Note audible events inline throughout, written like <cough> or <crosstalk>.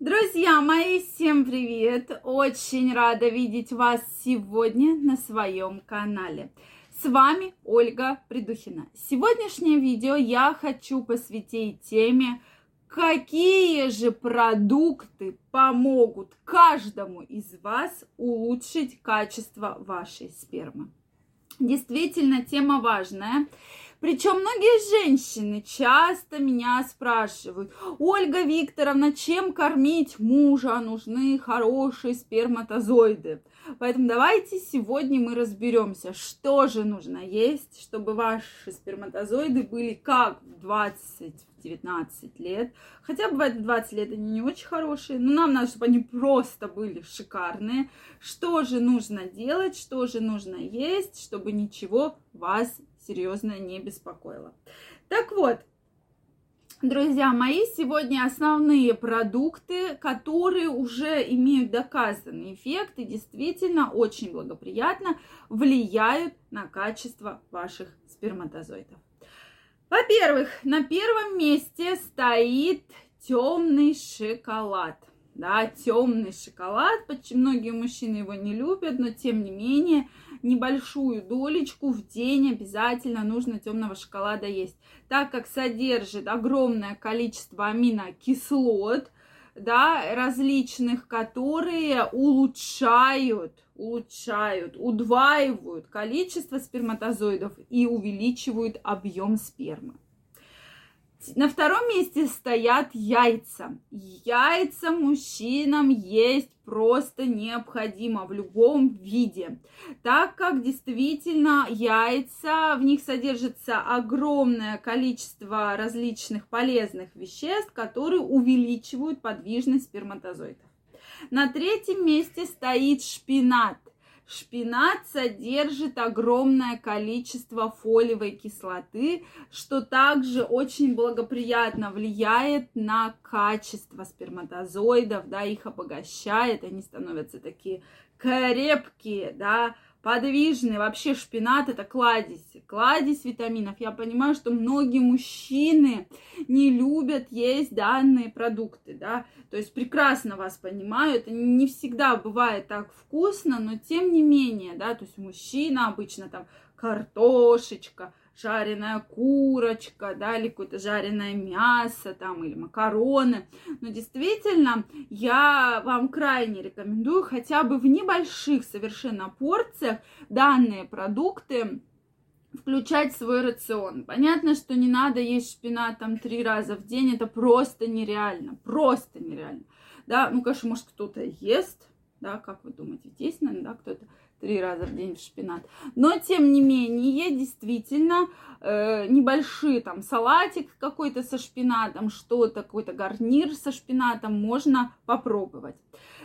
Друзья мои, всем привет! Очень рада видеть вас сегодня на своем канале. С вами Ольга Придухина. Сегодняшнее видео я хочу посвятить теме, какие же продукты помогут каждому из вас улучшить качество вашей спермы. Действительно, тема важная. Причем многие женщины часто меня спрашивают, Ольга Викторовна, чем кормить мужа? Нужны хорошие сперматозоиды. Поэтому давайте сегодня мы разберемся, что же нужно есть, чтобы ваши сперматозоиды были как в 20 19 лет. Хотя бывает в 20 лет они не очень хорошие, но нам надо, чтобы они просто были шикарные. Что же нужно делать, что же нужно есть, чтобы ничего вас серьезно не беспокоило. Так вот, Друзья мои, сегодня основные продукты, которые уже имеют доказанный эффект и действительно очень благоприятно влияют на качество ваших сперматозоидов. Во-первых, на первом месте стоит темный шоколад да, темный шоколад. Многие мужчины его не любят, но тем не менее небольшую долечку в день обязательно нужно темного шоколада есть, так как содержит огромное количество аминокислот, да, различных, которые улучшают, улучшают, удваивают количество сперматозоидов и увеличивают объем спермы. На втором месте стоят яйца. Яйца мужчинам есть просто необходимо в любом виде, так как действительно яйца, в них содержится огромное количество различных полезных веществ, которые увеличивают подвижность сперматозоидов. На третьем месте стоит шпинат. Шпинат содержит огромное количество фолиевой кислоты, что также очень благоприятно влияет на качество сперматозоидов, да, их обогащает, они становятся такие крепкие, да, подвижный. Вообще шпинат это кладезь, кладезь витаминов. Я понимаю, что многие мужчины не любят есть данные продукты, да. То есть прекрасно вас понимаю, это не всегда бывает так вкусно, но тем не менее, да, то есть мужчина обычно там картошечка, жареная курочка, да, или какое-то жареное мясо там, или макароны. Но действительно, я вам крайне рекомендую хотя бы в небольших совершенно порциях данные продукты включать в свой рацион. Понятно, что не надо есть шпинат там три раза в день, это просто нереально, просто нереально. Да, ну, конечно, может, кто-то ест, да, как вы думаете, есть, наверное, да, кто-то три раза в день в шпинат. Но, тем не менее, действительно, э, небольшие там салатик какой-то со шпинатом, что-то, какой-то гарнир со шпинатом можно попробовать.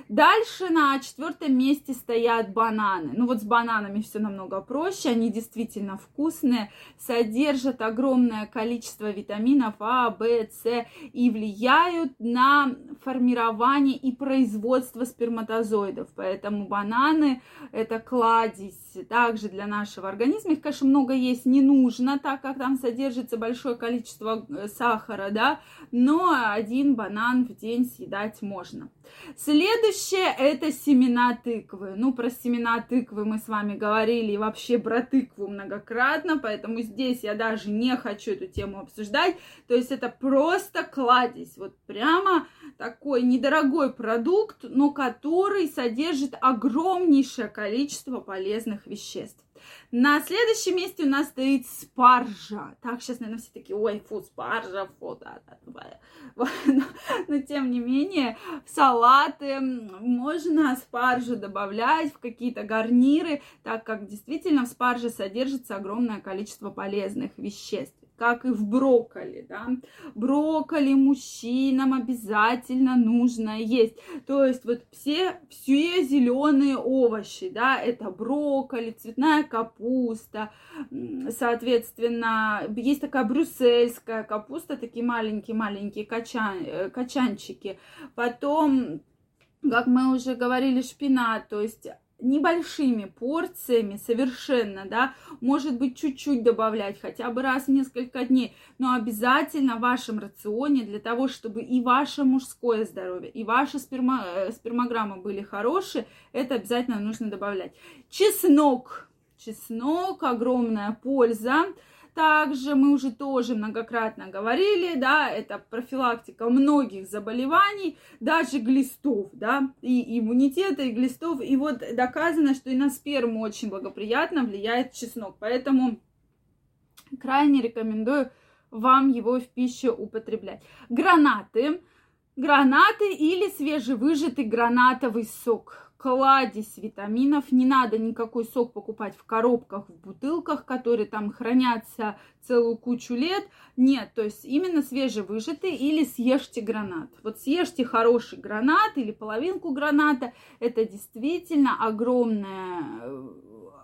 Дальше на четвертом месте стоят бананы. Ну вот с бананами все намного проще, они действительно вкусные, содержат огромное количество витаминов А, В, С и влияют на формирование и производство сперматозоидов. Поэтому бананы это кладезь также для нашего организма. Их, конечно, много есть не нужно, так как там содержится большое количество э, сахара, да, но один банан в день съедать можно. Следующее это семена тыквы. Ну, про семена тыквы мы с вами говорили и вообще про тыкву многократно, поэтому здесь я даже не хочу эту тему обсуждать. То есть это просто кладезь, вот прямо такой недорогой продукт, но который содержит огромнейшее количество полезных веществ. На следующем месте у нас стоит спаржа. Так, сейчас, наверное, все такие, ой, фу, спаржа, фу, да, да, да. <laughs> Но, но, тем не менее, в салаты можно спаржу добавлять, в какие-то гарниры, так как действительно в спарже содержится огромное количество полезных веществ как и в брокколи, да. Брокколи мужчинам обязательно нужно есть. То есть вот все, все зеленые овощи, да, это брокколи, цветная капуста, соответственно, есть такая брюссельская капуста, такие маленькие-маленькие качан, э, качанчики. Потом как мы уже говорили, шпинат, то есть небольшими порциями совершенно, да, может быть, чуть-чуть добавлять, хотя бы раз в несколько дней, но обязательно в вашем рационе для того, чтобы и ваше мужское здоровье, и ваши сперма, э, спермограммы были хорошие, это обязательно нужно добавлять. Чеснок. Чеснок, огромная польза. Также мы уже тоже многократно говорили, да, это профилактика многих заболеваний, даже глистов, да, и иммунитета, и глистов. И вот доказано, что и на сперму очень благоприятно влияет чеснок. Поэтому крайне рекомендую вам его в пищу употреблять. Гранаты. Гранаты или свежевыжатый гранатовый сок кладезь витаминов. Не надо никакой сок покупать в коробках, в бутылках, которые там хранятся целую кучу лет. Нет, то есть именно свежевыжатый или съешьте гранат. Вот съешьте хороший гранат или половинку граната. Это действительно огромная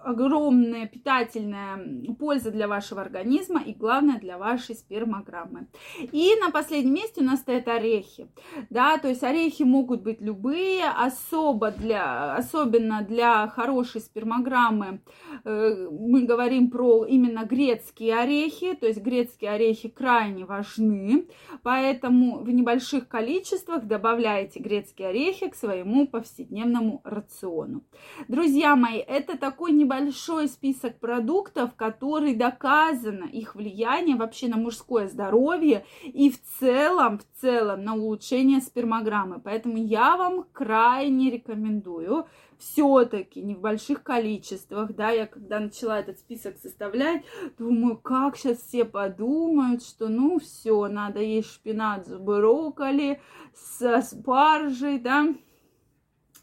огромная питательная польза для вашего организма и, главное, для вашей спермограммы. И на последнем месте у нас стоят орехи. Да, то есть орехи могут быть любые, особо для, особенно для хорошей спермограммы э, мы говорим про именно грецкие орехи, то есть грецкие орехи крайне важны, поэтому в небольших количествах добавляйте грецкие орехи к своему повседневному рациону. Друзья мои, это такой небольшой большой список продуктов, который доказано их влияние вообще на мужское здоровье и в целом, в целом на улучшение спермограммы. Поэтому я вам крайне рекомендую все-таки не в больших количествах, да, я когда начала этот список составлять, думаю, как сейчас все подумают, что ну все, надо есть шпинат с брокколи, со спаржей, да,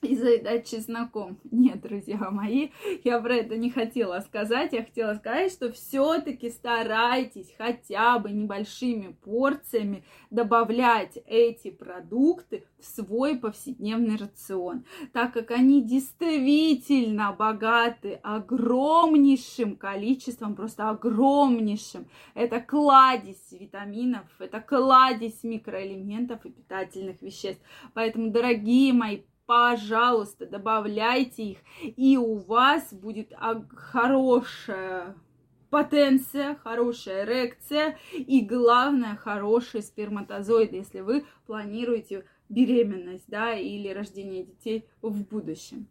и заедать чесноком. Нет, друзья мои, я про это не хотела сказать. Я хотела сказать, что все-таки старайтесь хотя бы небольшими порциями добавлять эти продукты в свой повседневный рацион, так как они действительно богаты огромнейшим количеством, просто огромнейшим. Это кладезь витаминов, это кладезь микроэлементов и питательных веществ. Поэтому, дорогие мои пожалуйста, добавляйте их, и у вас будет хорошая потенция, хорошая эрекция и, главное, хорошие сперматозоиды, если вы планируете беременность, да, или рождение детей в будущем.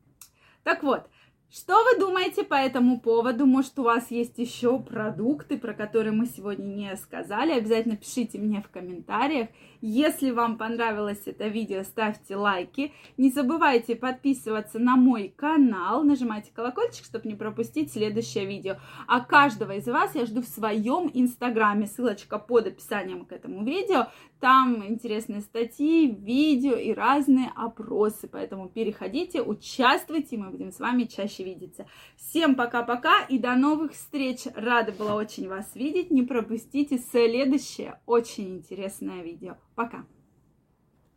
Так вот, что вы думаете по этому поводу? Может, у вас есть еще продукты, про которые мы сегодня не сказали? Обязательно пишите мне в комментариях. Если вам понравилось это видео, ставьте лайки. Не забывайте подписываться на мой канал, нажимайте колокольчик, чтобы не пропустить следующее видео. А каждого из вас я жду в своем инстаграме. Ссылочка под описанием к этому видео. Там интересные статьи, видео и разные опросы. Поэтому переходите, участвуйте, мы будем с вами чаще видеться. Всем пока-пока и до новых встреч. Рада была очень вас видеть. Не пропустите следующее очень интересное видео. Пока!